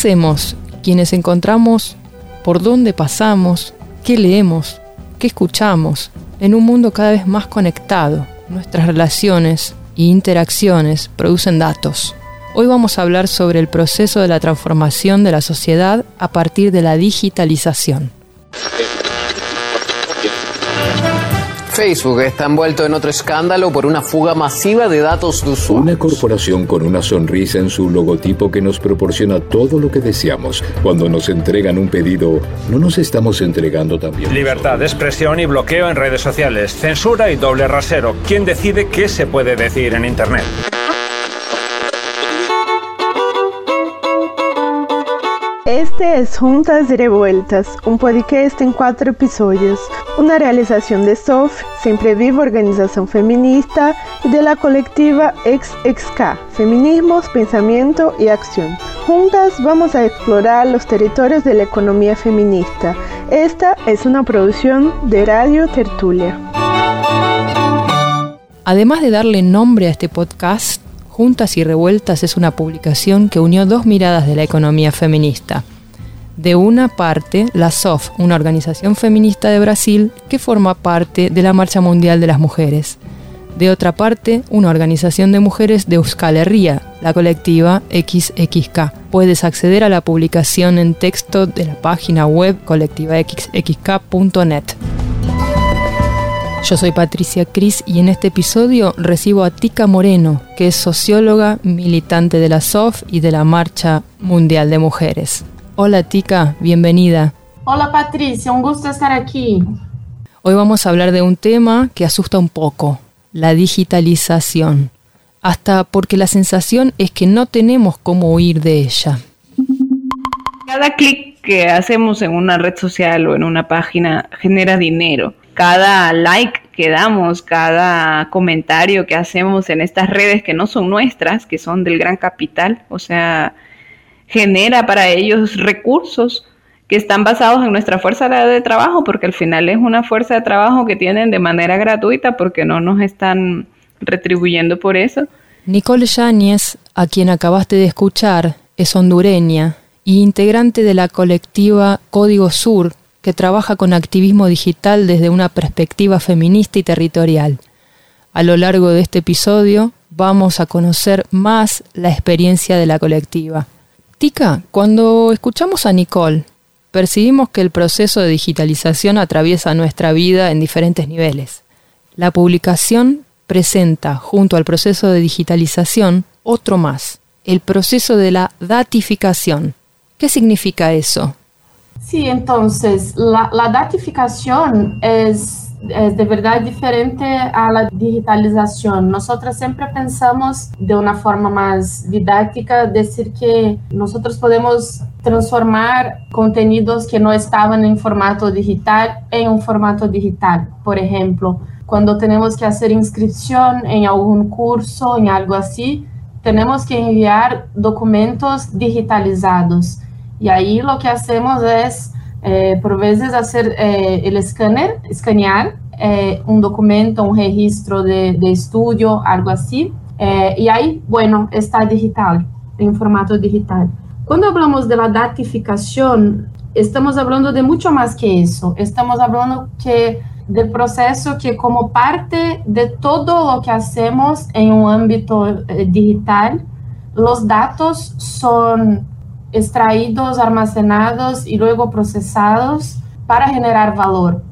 hacemos quienes encontramos por dónde pasamos, qué leemos, qué escuchamos, en un mundo cada vez más conectado? Nuestras relaciones e interacciones producen datos. Hoy vamos a hablar sobre el proceso de la transformación de la sociedad a partir de la digitalización. Facebook está envuelto en otro escándalo por una fuga masiva de datos de usuarios. Una corporación con una sonrisa en su logotipo que nos proporciona todo lo que deseamos. Cuando nos entregan un pedido, no nos estamos entregando también. Libertad de expresión y bloqueo en redes sociales, censura y doble rasero. ¿Quién decide qué se puede decir en Internet? Este es Juntas y Revueltas, un podcast en cuatro episodios, una realización de SOF, Siempre Viva Organización Feminista, y de la colectiva XXK, Feminismos, Pensamiento y Acción. Juntas vamos a explorar los territorios de la economía feminista. Esta es una producción de Radio Tertulia. Además de darle nombre a este podcast, Juntas y Revueltas es una publicación que unió dos miradas de la economía feminista. De una parte, la SOF, una organización feminista de Brasil que forma parte de la Marcha Mundial de las Mujeres. De otra parte, una organización de mujeres de Euskal Herria, la colectiva XXK. Puedes acceder a la publicación en texto de la página web colectivaxxk.net. Yo soy Patricia Cris y en este episodio recibo a Tika Moreno, que es socióloga, militante de la SOF y de la Marcha Mundial de Mujeres. Hola Tika, bienvenida. Hola Patricia, un gusto estar aquí. Hoy vamos a hablar de un tema que asusta un poco, la digitalización. Hasta porque la sensación es que no tenemos cómo huir de ella. Cada clic que hacemos en una red social o en una página genera dinero cada like que damos, cada comentario que hacemos en estas redes que no son nuestras, que son del gran capital, o sea, genera para ellos recursos que están basados en nuestra fuerza de trabajo, porque al final es una fuerza de trabajo que tienen de manera gratuita porque no nos están retribuyendo por eso. Nicole Yáñez, a quien acabaste de escuchar, es hondureña y integrante de la colectiva Código Sur, que trabaja con activismo digital desde una perspectiva feminista y territorial. A lo largo de este episodio vamos a conocer más la experiencia de la colectiva. Tika, cuando escuchamos a Nicole, percibimos que el proceso de digitalización atraviesa nuestra vida en diferentes niveles. La publicación presenta, junto al proceso de digitalización, otro más, el proceso de la datificación. ¿Qué significa eso? Sí, entonces la, la datificación es, es, de verdad diferente a la digitalización. Nosotros siempre pensamos de una forma más didáctica, decir que nosotros podemos transformar contenidos que no estaban en formato digital en un formato digital. Por ejemplo, cuando tenemos que hacer inscripción en algún curso, en algo así, tenemos que enviar documentos digitalizados. Y ahí lo que hacemos es, eh, por veces, hacer eh, el escáner, escanear eh, un documento, un registro de, de estudio, algo así. y ahí, bueno, está digital, en formato digital. Cuando hablamos de la datificación, estamos hablando de mucho más que eso. Estamos hablando que del proceso que como parte de todo lo que hacemos en un ámbito digital, los datos son extraídos, almacenados y luego procesados para generar valor.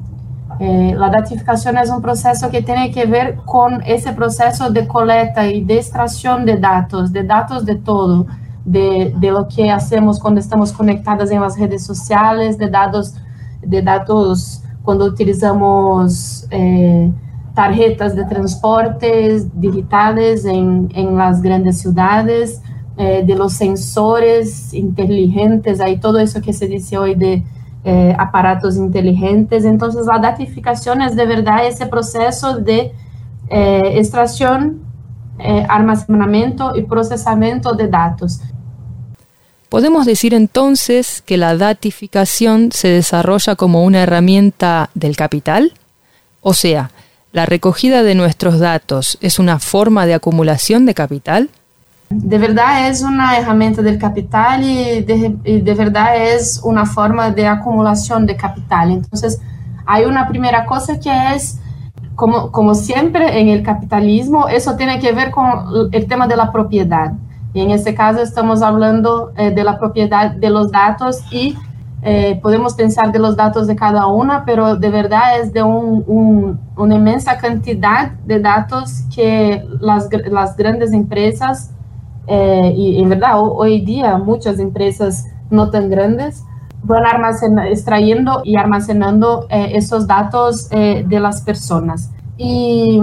Eh, la datificación es un proceso que tiene que ver con ese proceso de colecta y de extracción de datos, de datos de todo, de, de lo que hacemos cuando estamos conectadas en las redes sociales, de datos, de datos cuando utilizamos eh, tarjetas de transportes digitales en, en las grandes ciudades, eh, de los sensores inteligentes, ahí todo eso que se dice hoy de eh, aparatos inteligentes. Entonces, la datificación es de verdad ese proceso de eh, extracción, almacenamiento y procesamiento de datos. Podemos decir entonces que la datificación se desarrolla como una herramienta del capital, o sea, la recogida de nuestros datos es una forma de acumulación de capital. De verdad es una herramienta del capital y de, y de verdad es una forma de acumulación de capital. Entonces, hay una primera cosa que es como, como siempre en el capitalismo, eso tiene que ver con el tema de la propiedad. Y en este caso estamos hablando eh, de la propiedad de los datos y eh, podemos pensar de los datos de cada una, pero de verdad es de un, un, una inmensa cantidad de datos que las, las grandes empresas, eh, y en verdad hoy día muchas empresas no tan grandes, van extrayendo y almacenando eh, esos datos eh, de las personas. Y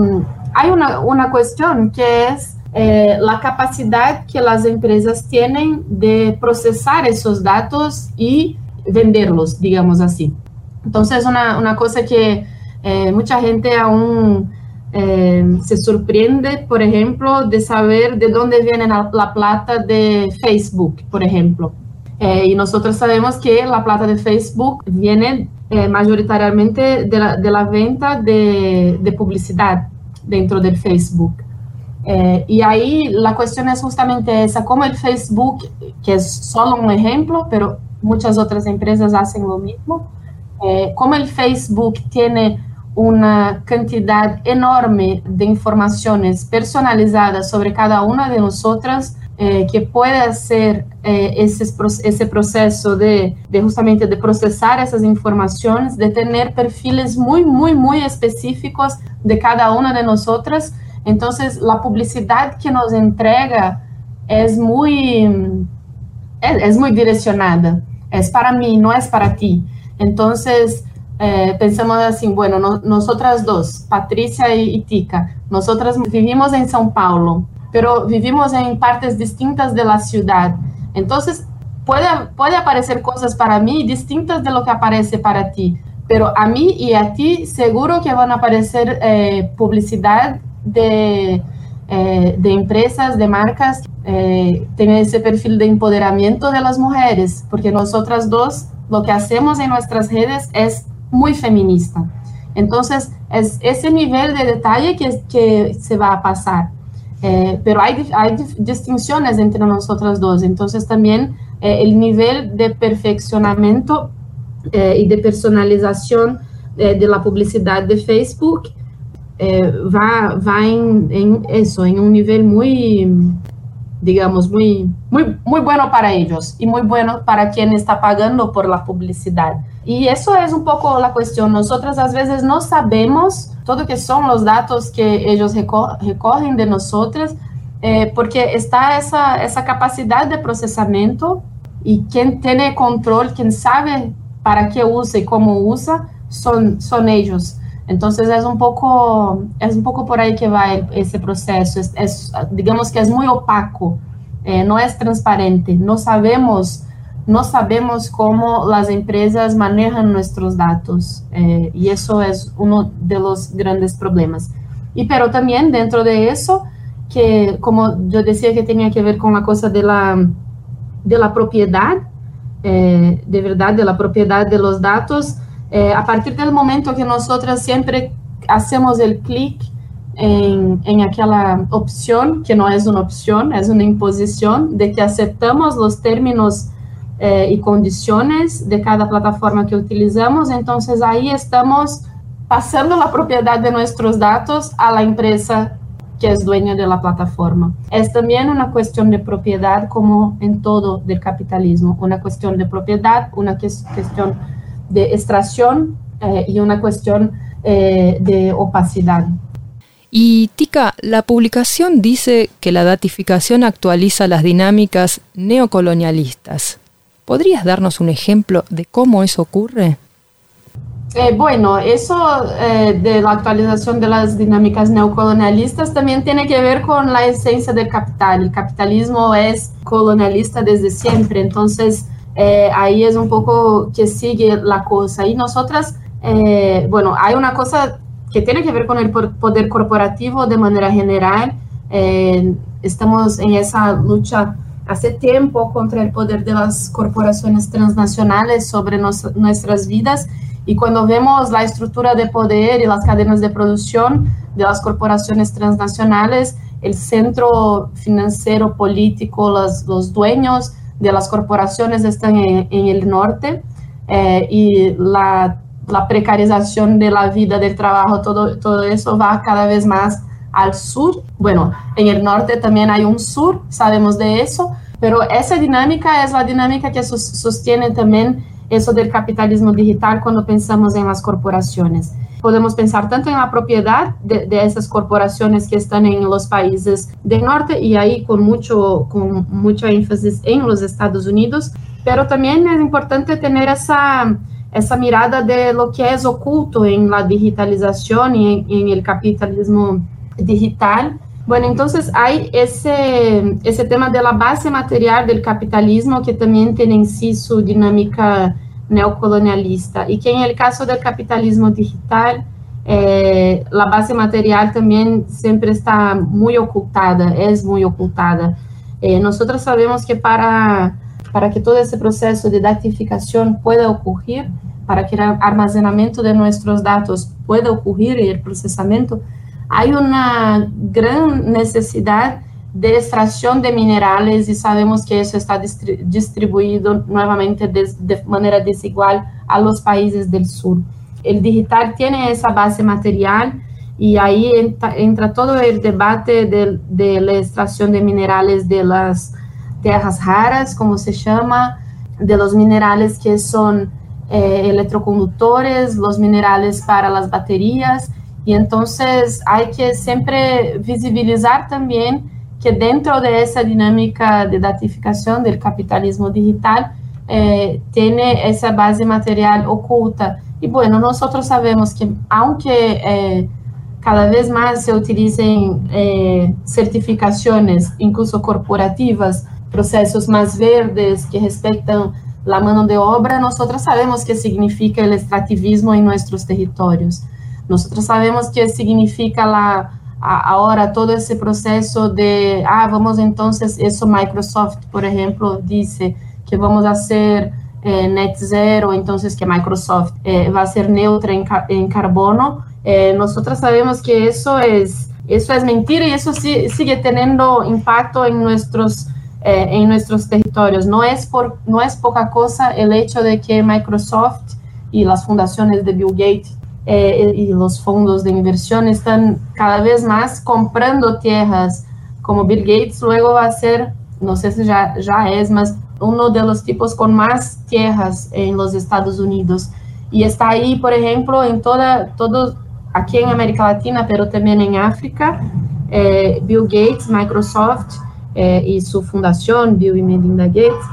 hay una, una cuestión que es eh, la capacidad que las empresas tienen de procesar esos datos y venderlos, digamos así. Entonces, una, una cosa que eh, mucha gente aún eh, se sorprende, por ejemplo, de saber de dónde viene la, la plata de Facebook, por ejemplo. Eh, y nosotros sabemos que la plata de Facebook viene eh, mayoritariamente de la, de la venta de, de, publicidad dentro del Facebook. Eh, y ahí la cuestión es justamente esa, como el Facebook, que es solo un ejemplo, pero muchas otras empresas hacen lo mismo, eh, como el Facebook tiene una cantidad enorme de informaciones personalizadas sobre cada una de nosotras, eh, que puede hacer eh, esse processo de, justamente de processar essas informações, de ter perfiles muito, muito, muito específicos de cada uma de nós outras. Então, a publicidade que nos entrega é muito, é, é muito direcionada. É para mim, não é para ti. Então, eh, pensamos assim, bueno, no, nós duas, Patrícia e, Tica, nós vivimos em São Paulo, pero vivimos en partes distintas de la ciudad. Entonces, puede, puede aparecer cosas para mí distintas de lo que aparece para ti, pero a mí y a ti seguro que van a aparecer eh, publicidad de, eh, de empresas, de marcas, eh, ese perfil de empoderamiento de las mujeres, porque nosotras dos lo que hacemos en nuestras redes es muy feminista. Entonces, es ese nivel de detalle que, que se va a pasar. Eh, pero hay, hay, distinciones entre nosotras dos. Entonces también eh, el nivel de perfeccionamiento eh, y de personalización de la publicidad de Facebook va, va en, eso, en un nivel muy, digamos, muy, muy bueno para ellos y muy bueno para quien está pagando por la publicidad. Y eso es un poco la cuestión. Nosotras a veces no sabemos todo que son los datos que ellos recogen de nosotras, eh, porque está esa, esa capacidad de procesamiento y quien tiene control, quien sabe para qué usa y cómo usa, son, son ellos. Entonces es un poco, es un poco por ahí que va ese proceso. Es, es digamos que es muy opaco, eh, no es transparente. No sabemos no sabemos cómo las empresas manejan nuestros datos eh, y eso es uno de los grandes problemas. Y pero también dentro de eso, que como yo decía que tenía que ver con la cosa de la, de la propiedad, eh, de verdad, de la propiedad de los datos, eh, a partir del momento que nosotras siempre hacemos el clic en, en, aquella opción, que no es una opción, es una imposición, de que aceptamos los términos eh, y condiciones de cada plataforma que utilizamos. Entonces ahí estamos pasando la propiedad de nuestros datos a la empresa que es dueña de la plataforma. Es también una cuestión de propiedad como en todo del capitalismo, una cuestión de propiedad, una cuestión de extracción eh, y una cuestión eh, de opacidad. Y Tica, la publicación dice que la datificación actualiza las dinámicas neocolonialistas. ¿Podrías darnos un ejemplo de cómo eso ocurre? Eh, bueno, eso eh, de la actualización de las dinámicas neocolonialistas también tiene que ver con la esencia del capital. El capitalismo es colonialista desde siempre, entonces eh, ahí es un poco que sigue la cosa. Y nosotras, bueno, hay una cosa que tiene que ver con el poder corporativo de manera general. Estamos en esa lucha hace tiempo contra el poder de las corporaciones transnacionales sobre nos, nuestras vidas y cuando vemos la estructura de poder y las cadenas de producción de las corporaciones transnacionales, el centro financiero político, los, los dueños de las corporaciones están en, en el norte eh, y la, la, precarización de la vida, del trabajo, todo, todo eso va cada vez más al sur. Bueno, en el norte también hay un sur, sabemos de eso, pero esa dinámica es la dinámica que sostiene también eso del capitalismo digital cuando pensamos en las corporaciones. Podemos pensar tanto en la propiedad de, de, esas corporaciones que están en los países del norte y ahí con mucho, con mucho énfasis en los Estados Unidos, pero también es importante tener esa, esa mirada de lo que es oculto en la digitalización y en, en el capitalismo digital. Bueno, entonces hay ese, ese tema de la base material del capitalismo que también tiene en sí su dinámica neocolonialista y que en el caso del capitalismo digital, eh, la base material también siempre está muy ocultada, es muy ocultada. Eh, nosotros sabemos que para, para que todo ese proceso de datificación pueda ocurrir, para que el almacenamiento de nuestros datos pueda ocurrir y el procesamiento, hay una gran necesidad de extracción de minerales y sabemos que eso está distribuido nuevamente de, manera desigual a los países del sur. El digital tiene esa base material y ahí entra, todo el debate de, de, la extracción de minerales de las tierras raras, como se llama, de los minerales que son eh, electroconductores, los minerales para las baterías y entonces hay que siempre visibilizar también que dentro de esa dinámica de datificación del capitalismo digital eh, tiene esa base material oculta. Y bueno, nosotros sabemos que aunque eh, cada vez más se utilicen eh, certificaciones, incluso corporativas, procesos más verdes que respetan la mano de obra, nosotros sabemos qué significa el extractivismo en nuestros territorios. Nosotros sabemos que significa la, ahora todo ese proceso de, ah, vamos entonces, eso Microsoft, por ejemplo, dice que vamos a hacer eh, net zero, entonces que Microsoft eh, va a ser neutra en, en carbono. Eh, nosotros sabemos que eso es, eso es mentira y eso sí, sigue teniendo impacto en nuestros, en nuestros territorios. No es, por, no es poca cosa el hecho de que Microsoft y las fundaciones de Bill Gates eh, y los fondos de inversión están cada vez más comprando tierras, como Bill Gates luego va a ser, no sé si ya, ya es, más uno de los tipos con más tierras en los Estados Unidos. Y está ahí, por ejemplo, en toda, todo, aquí en América Latina, pero también en África, eh, Bill Gates, Microsoft eh, y su fundación, Bill y Melinda Gates,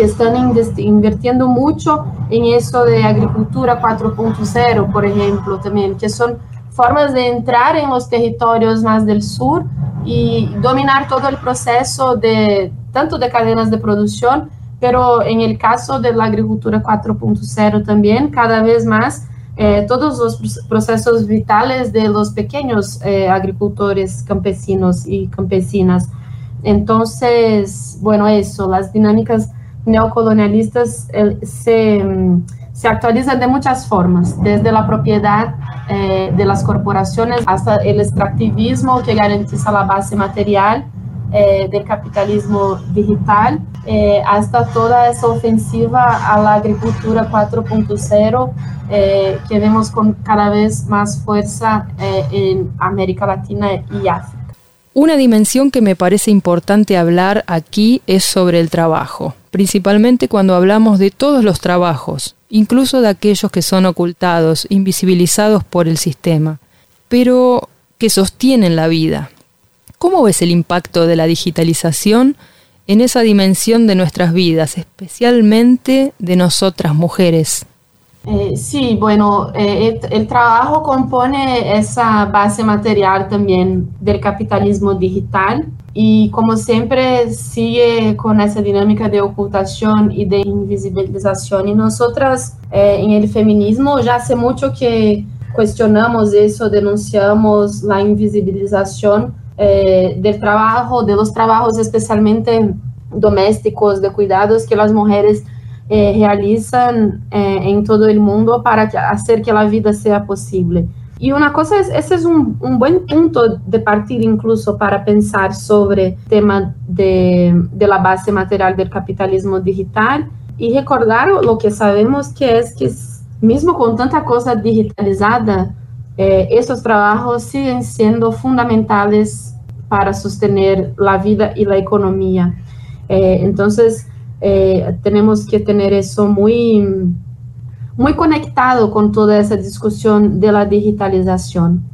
que están invirtiendo mucho en eso de agricultura 4.0, por ejemplo, también, que son formas de entrar en los territorios más del sur y dominar todo el proceso de tanto de cadenas de producción, pero en el caso de la agricultura 4.0 también, cada vez más, eh, todos los procesos vitales de los pequeños eh, agricultores campesinos y campesinas. Entonces, bueno, eso, las dinámicas neocolonialistas se, se actualizan de muchas formas, desde la propiedad eh, de las corporaciones hasta el extractivismo que garantiza la base material eh, del capitalismo digital, eh, hasta toda esa ofensiva a la agricultura 4.0 eh, que vemos con cada vez más fuerza en América Latina y África. Una dimensión que me parece importante hablar aquí es sobre el trabajo, principalmente cuando hablamos de todos los trabajos, incluso de aquellos que son ocultados, invisibilizados por el sistema, pero que sostienen la vida. ¿Cómo ves el impacto de la digitalización en esa dimensión de nuestras vidas, especialmente de nosotras mujeres? Eh, sí, bueno, eh, el, el, trabajo compone esa base material también del capitalismo digital y como siempre sigue con esa dinámica de ocultación y de invisibilización. Y nosotras eh, en el feminismo ya hace mucho que cuestionamos eso, denunciamos la invisibilización eh, del trabajo, de los trabajos especialmente domésticos, de cuidados que las mujeres eh, realizan eh, en todo el mundo para que, hacer que la vida sea posible. Y una cosa es, ese es un, un, buen punto de partir incluso para pensar sobre el tema de, de la base material del capitalismo digital y recordar lo que sabemos que es que mismo con tanta cosa digitalizada, eh, esos trabajos siguen siendo fundamentales para sostener la vida y la economía. Eh, entonces, eh, tenemos que tener eso muy, muy conectado con toda esa discusión de la digitalización.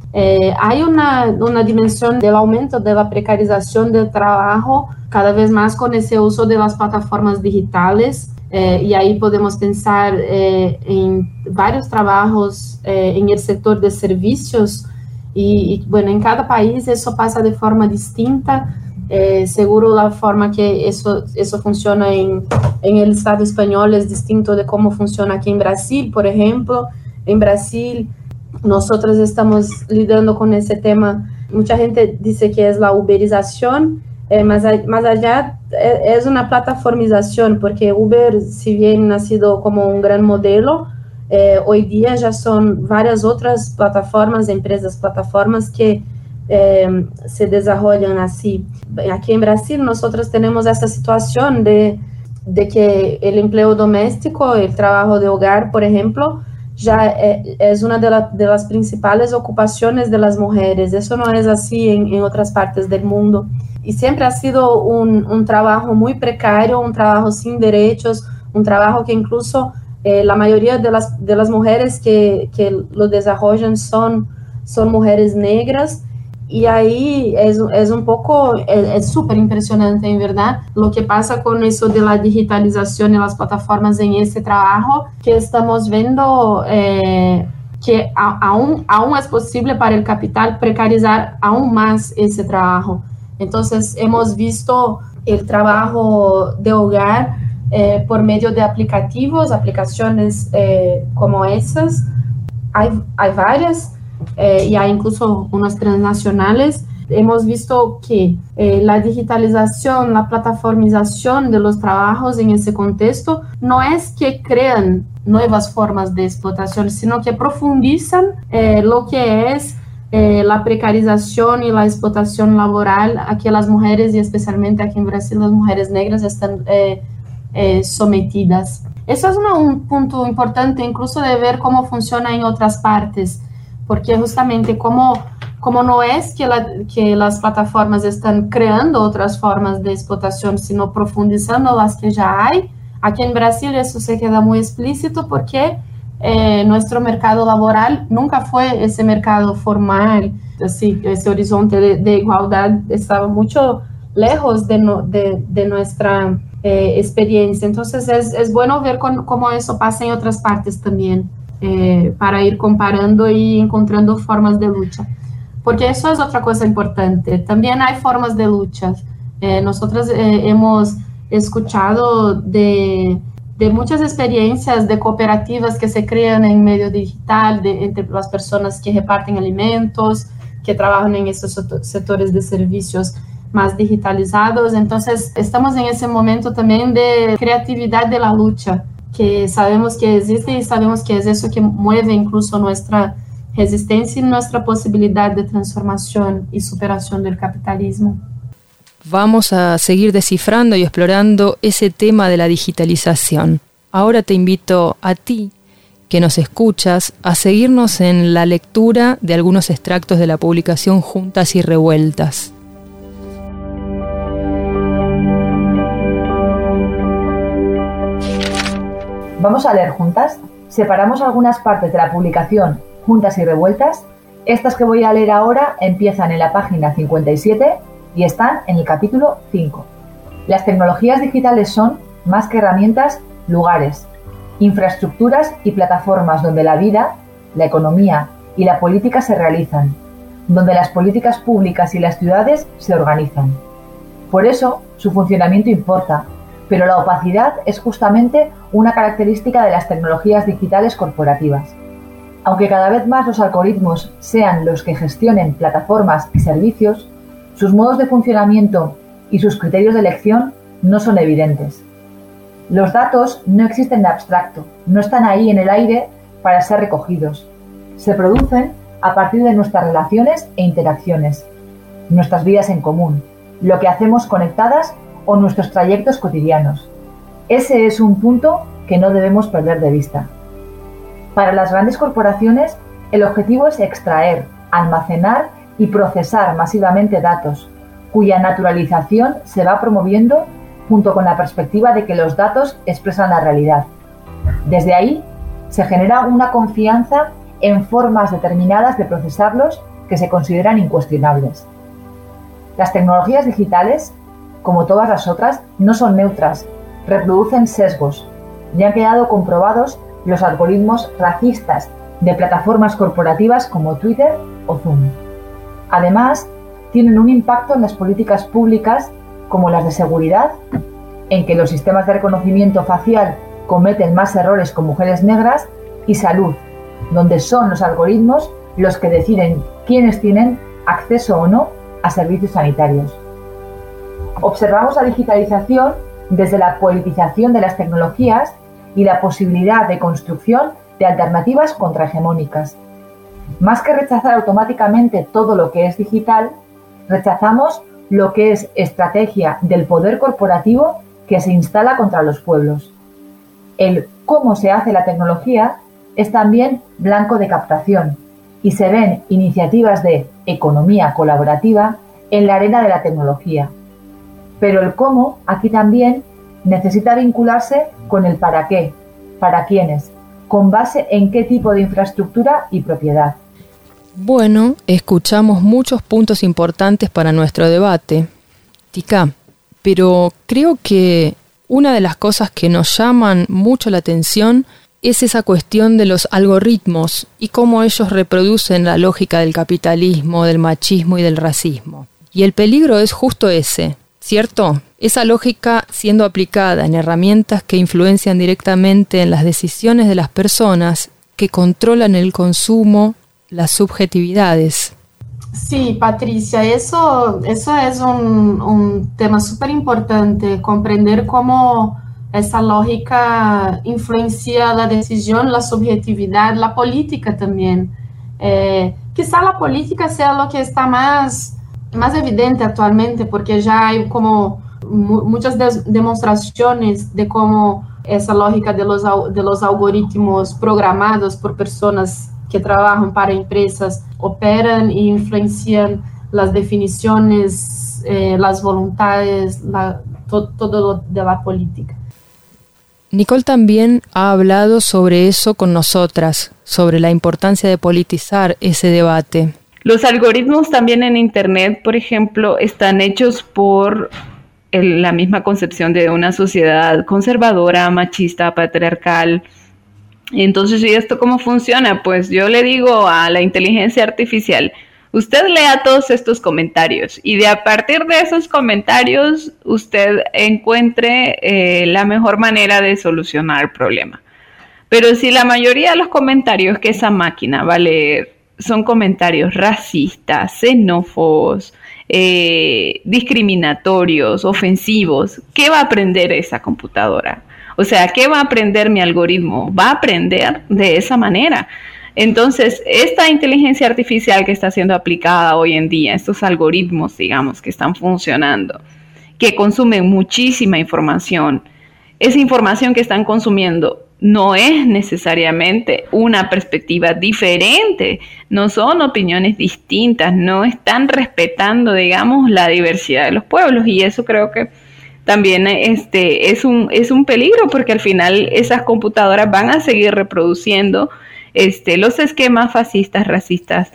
hay una, una dimensión del aumento de la precarización del trabajo cada vez más con ese uso de las plataformas digitales eh, y ahí podemos pensar eh, en varios trabajos eh, en el sector de servicios y, y, bueno, en cada país eso pasa de forma distinta. Seguro la forma que eso, eso funciona en, en el Estado español es distinto de cómo funciona aquí en Brasil, por ejemplo. En Brasil nosotros estamos lidiando con ese tema. Mucha gente dice que es la uberización, eh, más, más, allá eh, es una plataformización, porque Uber, si bien ha sido como un gran modelo, eh, hoy día ya son varias otras plataformas, empresas plataformas que eh, se desarrollan así. Aquí en Brasil nosotros tenemos esta situación de, de que el empleo doméstico, el trabajo de hogar, por ejemplo, ya es una de, la, de, las principales ocupaciones de las mujeres. Eso no es así en, en otras partes del mundo y siempre ha sido un, un, trabajo muy precario, un trabajo sin derechos, un trabajo que incluso eh, la mayoría de las, de las mujeres que, que lo desarrollan son, son mujeres negras. Y ahí es, es un poco, es súper impresionante, en verdad, lo que pasa con eso de la digitalización y plataformas en ese trabajo, que estamos viendo eh, que aún, es posible para el capital precarizar aún más ese trabajo. Entonces, hemos visto el trabajo de hogar eh, por medio de aplicativos, aplicaciones eh, como esas. Hay, hay varias eh, y hay incluso unas transnacionales. Hemos visto que eh, la digitalización, la plataformización de los trabajos en ese contexto no es que crean nuevas formas de explotación, sino que profundizan eh, lo que es eh, la precarización y la explotación laboral a que las mujeres, y especialmente aquí en Brasil, las mujeres negras están eh, eh, sometidas. Eso es una, un punto importante incluso de ver cómo funciona en otras partes, porque justamente como, como no es que, la, que las plataformas están creando otras formas de explotación, sino profundizando las que ya hay, aquí en Brasil eso se queda muy explícito porque eh, nuestro mercado laboral nunca fue ese mercado formal, así, ese horizonte de, de igualdad estaba mucho lejos de, no, de, de nuestra eh, experiencia. Entonces es, es bueno ver con, cómo eso pasa en otras partes también, eh, para ir comparando y encontrando formas de lucha. Porque eso es otra cosa importante. También hay formas de lucha. Eh, nosotros hemos escuchado de de muchas experiencias de cooperativas que se crean en medio digital, de, entre las personas que reparten alimentos, que trabajan en estos sectores de servicios más digitalizados. Entonces, estamos en ese momento también de creatividad de la que sabemos que existe y sabemos que es eso que mueve incluso nuestra resistencia y nuestra posibilidad de transformación y superación del capitalismo. Vamos a seguir descifrando y explorando ese tema de la digitalización. Ahora te invito a ti, que nos escuchas, a seguirnos en la lectura de algunos extractos de la publicación Juntas y Revueltas. Vamos a leer juntas. Separamos algunas partes de la publicación Juntas y Revueltas. Estas que voy a leer ahora empiezan en la página 57 y están en el capítulo 5. Las tecnologías digitales son, más que herramientas, lugares, infraestructuras y plataformas donde la vida, la economía y la política se realizan, donde las políticas públicas y las ciudades se organizan. Por eso, su funcionamiento importa, pero la opacidad es justamente una característica de las tecnologías digitales corporativas. Aunque cada vez más los algoritmos sean los que gestionen plataformas y servicios, sus modos de funcionamiento y sus criterios de elección no son evidentes. Los datos no existen de abstracto, no están ahí en el aire para ser recogidos. Se producen a partir de nuestras relaciones e interacciones, nuestras vidas en común, lo que hacemos conectadas o nuestros trayectos cotidianos. Ese es un punto que no debemos perder de vista. Para las grandes corporaciones, el objetivo es extraer, almacenar y procesar masivamente datos, cuya naturalización se va promoviendo junto con la perspectiva de que los datos expresan la realidad. Desde ahí se genera una confianza en formas determinadas de procesarlos que se consideran incuestionables. Las tecnologías digitales, como todas las otras, no son neutras, reproducen sesgos. Ya han quedado comprobados los algoritmos racistas de plataformas corporativas como Twitter o Zoom. Además, tienen un impacto en las políticas públicas como las de seguridad, en que los sistemas de reconocimiento facial cometen más errores con mujeres negras, y salud, donde son los algoritmos los que deciden quiénes tienen acceso o no a servicios sanitarios. Observamos la digitalización desde la politización de las tecnologías y la posibilidad de construcción de alternativas contrahegemónicas. Más que rechazar automáticamente todo lo que es digital, rechazamos lo que es estrategia del poder corporativo que se instala contra los pueblos. El cómo se hace la tecnología es también blanco de captación y se ven iniciativas de economía colaborativa en la arena de la tecnología. Pero el cómo aquí también necesita vincularse con el para qué, para quiénes, con base en qué tipo de infraestructura y propiedad. Bueno, escuchamos muchos puntos importantes para nuestro debate. Tica, pero creo que una de las cosas que nos llaman mucho la atención es esa cuestión de los algoritmos y cómo ellos reproducen la lógica del capitalismo, del machismo y del racismo. Y el peligro es justo ese, ¿cierto? Esa lógica siendo aplicada en herramientas que influencian directamente en las decisiones de las personas que controlan el consumo, las subjetividades. Sí, Patricia, eso, eso es un, tema súper importante, comprender cómo essa lógica influencia a decisão, a subjetividade, a política também. É, quizá a política seja o que está mais, mais evidente atualmente, porque já há como muitas demonstrações de como essa lógica de los, de los algoritmos programados por pessoas que trabalham para empresas operam e influenciam as definições, eh, as vontades, la, todo, todo de la política. Nicole también ha hablado sobre eso con nosotras, sobre la importancia de politizar ese debate. Los algoritmos también en Internet, por ejemplo, están hechos por la misma concepción de una sociedad conservadora, machista, patriarcal. Entonces, ¿y esto cómo funciona? Pues yo le digo a la inteligencia artificial, Usted lea todos estos comentarios y de a partir de esos comentarios usted encuentre eh, la mejor manera de solucionar el problema. Pero si la mayoría de los comentarios que esa máquina va a leer son comentarios racistas, xenófobos, eh, discriminatorios, ofensivos, ¿qué va a aprender esa computadora? O sea, ¿qué va a aprender mi algoritmo? Va a aprender de esa manera. Entonces, esta inteligencia artificial que está siendo aplicada hoy en día, estos algoritmos, digamos, que están funcionando, que consumen muchísima información, esa información que están consumiendo no es necesariamente una perspectiva diferente, no son opiniones distintas, no están respetando, digamos, la diversidad de los pueblos y eso creo que también este, es, un, es un peligro porque al final esas computadoras van a seguir reproduciendo este, los esquemas fascistas, racistas.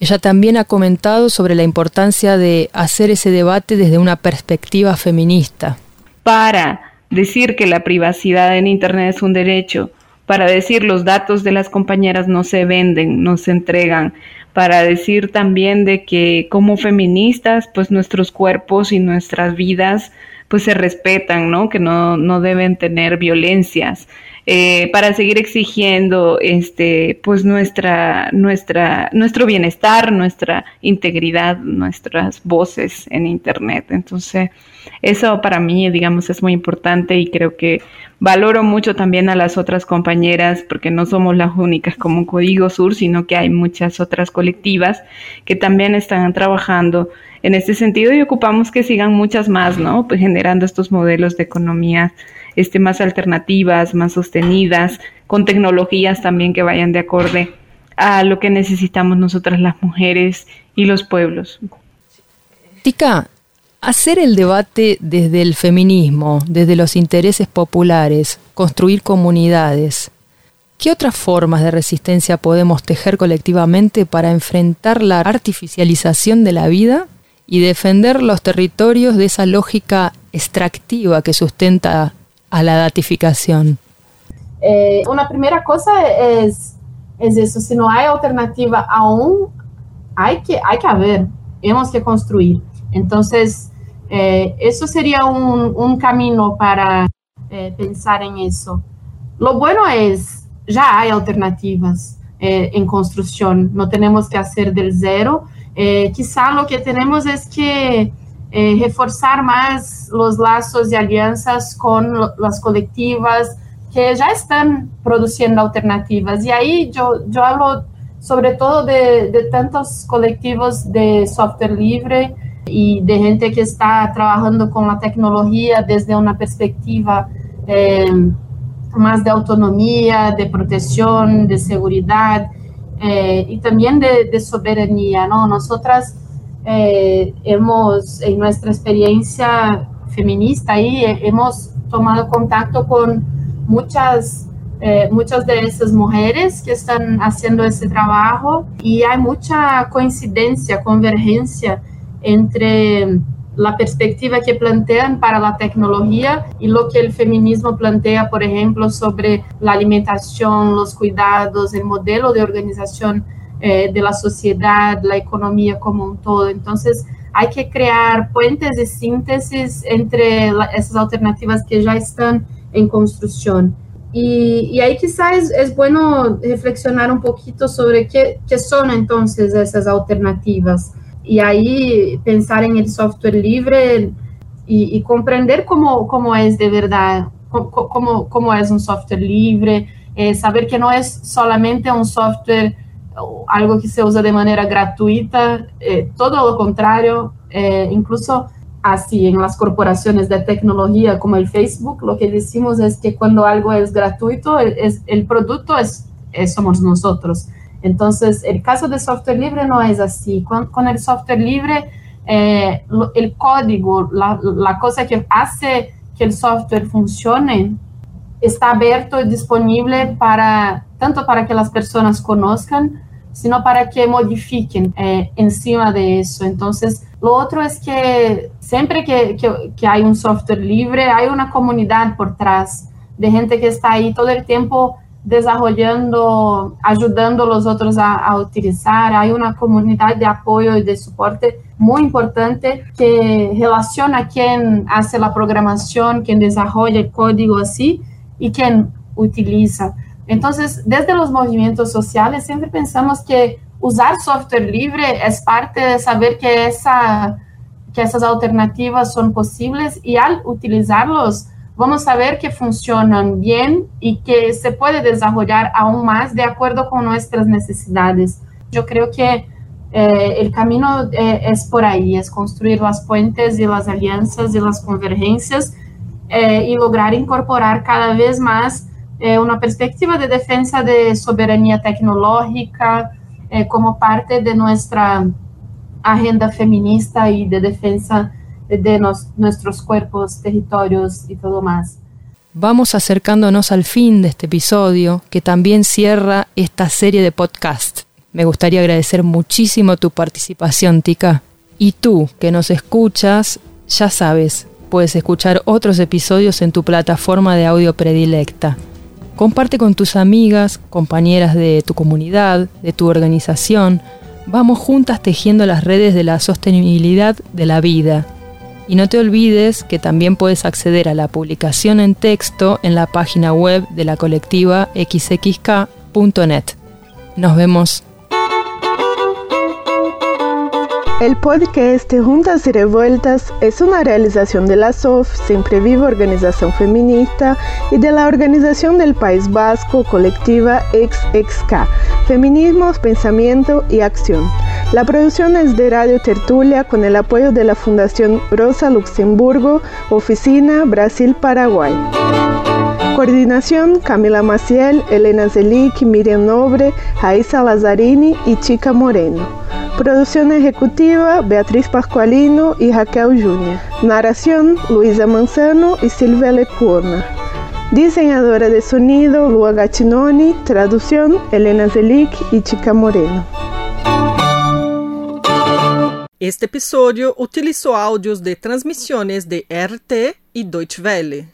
Ella también ha comentado sobre la importancia de hacer ese debate desde una perspectiva feminista. Para decir que la privacidad en Internet es un derecho, para decir los datos de las compañeras no se venden, no se entregan, para decir también de que como feministas, pues nuestros cuerpos y nuestras vidas pues se respetan, ¿no? Que no, no deben tener violencias. Eh, para seguir exigiendo este, pues nuestra, nuestra, nuestro bienestar, nuestra integridad, nuestras voces en Internet. Entonces, eso para mí, digamos, es muy importante y creo que valoro mucho también a las otras compañeras porque no somos las únicas como Código Sur, sino que hay muchas otras colectivas que también están trabajando en este sentido y ocupamos que sigan muchas más, ¿no? Pues generando estos modelos de economía este, más alternativas, más sostenidas, con tecnologías también que vayan de acorde a lo que necesitamos nosotras las mujeres y los pueblos. Tica, hacer el debate desde el feminismo, desde los intereses populares, construir comunidades. ¿Qué otras formas de resistencia podemos tejer colectivamente para enfrentar la artificialización de la vida y defender los territorios de esa lógica extractiva que sustenta a la datificación? Eh, una primera cosa es, es eso, si no hay alternativa aún, hay que, hay que haber, tenemos que construir. Entonces, eh, eso sería un, un camino para eh, pensar en eso. Lo bueno es, ya hay alternativas en construcción, no tenemos que hacer del cero. Quizá lo que tenemos es que eh, reforzar más los lazos y alianzas con las colectivas que ya están produciendo alternativas. Y ahí yo, yo hablo sobre todo de, de tantos colectivos de software libre y de gente que está trabajando con la tecnología desde una perspectiva eh, más de autonomía, de protección, de seguridad eh, y también de, de, soberanía, ¿no? Nosotras eh, hemos, en nuestra experiencia feminista, ahí eh, hemos tomado contacto con muchas, eh, muchas de esas mujeres que están haciendo ese trabajo y hay mucha coincidencia, convergencia entre la perspectiva que plantean para la tecnología y lo que el feminismo plantea, por ejemplo, sobre la alimentación, los cuidados, el modelo de organización eh, de la sociedad, la economía como un todo. Entonces, hay que crear puentes de síntesis entre la, esas alternativas que ya están en construcción. Y, y ahí quizás es, es, bueno reflexionar un poquito sobre qué, qué son entonces esas alternativas. Y ahí pensar en el software libre y, y comprender cómo, cómo es de verdad, cómo, cómo es un software libre, eh, saber que no es solamente un software algo que se usa de manera gratuita, eh, todo lo contrario, eh, incluso así en las corporaciones de tecnología como el Facebook, lo que decimos es que cuando algo es gratuito, es, el producto es, es somos nosotros. Entonces, el caso de software libre no es así. Con, con el software libre, eh, el código, la, la cosa que hace que el software funcione, está abierto y disponible para tanto para que las personas conozcan sino para que modifiquen eh, encima de eso. Entonces, lo otro es que siempre que, que, que, hay un software libre, hay una comunidad por detrás de gente que está ahí todo el tiempo desarrollando, ayudando a los otros a, a utilizar. Hay una comunidad de apoyo y de soporte muy importante que relaciona quién hace la programación, quién desarrolla el código así y quién utiliza. Entonces, desde los movimientos sociales siempre pensamos que usar software libre es parte de saber que, esa, que esas alternativas son posibles y al utilizarlos vamos a ver que funcionan bien y que se puede desarrollar aún más de acuerdo con nuestras necesidades. Yo creo que eh, el camino eh, es por ahí, es construir las puentes y las alianzas y las convergencias eh, y lograr incorporar cada vez más é, uma perspectiva de defesa de soberania tecnológica é, como parte de nossa agenda feminista e de defesa de nos, nuestros cuerpos, territorios y todo más. Vamos acercándonos al fin de este episodio que también cierra esta serie de podcast. Me gustaría agradecer muchísimo tu participación, Tika. Y tú, que nos escuchas, ya sabes, puedes escuchar otros episodios en tu plataforma de audio predilecta. Comparte con tus amigas, compañeras de tu comunidad, de tu organización. Vamos juntas tejiendo las redes de la sostenibilidad de la vida. Y no te olvides que también puedes acceder a la publicación en texto en la página web de la colectiva xxk.net. Nos vemos. El podcast Juntas y Revueltas es una realización de la SOF, Siempre Viva Organización Feminista, y de la Organización del País Vasco Colectiva XXK, Feminismos, Pensamiento y Acción. La producción es de Radio Tertulia con el apoyo de la Fundación Rosa Luxemburgo, Oficina Brasil-Paraguay. Coordinación Camila Maciel, Elena Zelic, Miriam Nobre, Raíssa Lazzarini y Chica Moreno. Producción ejecutiva Beatriz Pascualino y Raquel Júnior. Narración Luisa Manzano y Silvia Lecuona. Diseñadora de sonido Lua Gattinoni. Traducción Elena Zelic y Chica Moreno. Este episodio utilizó audios de transmisiones de RT y Deutsche Welle.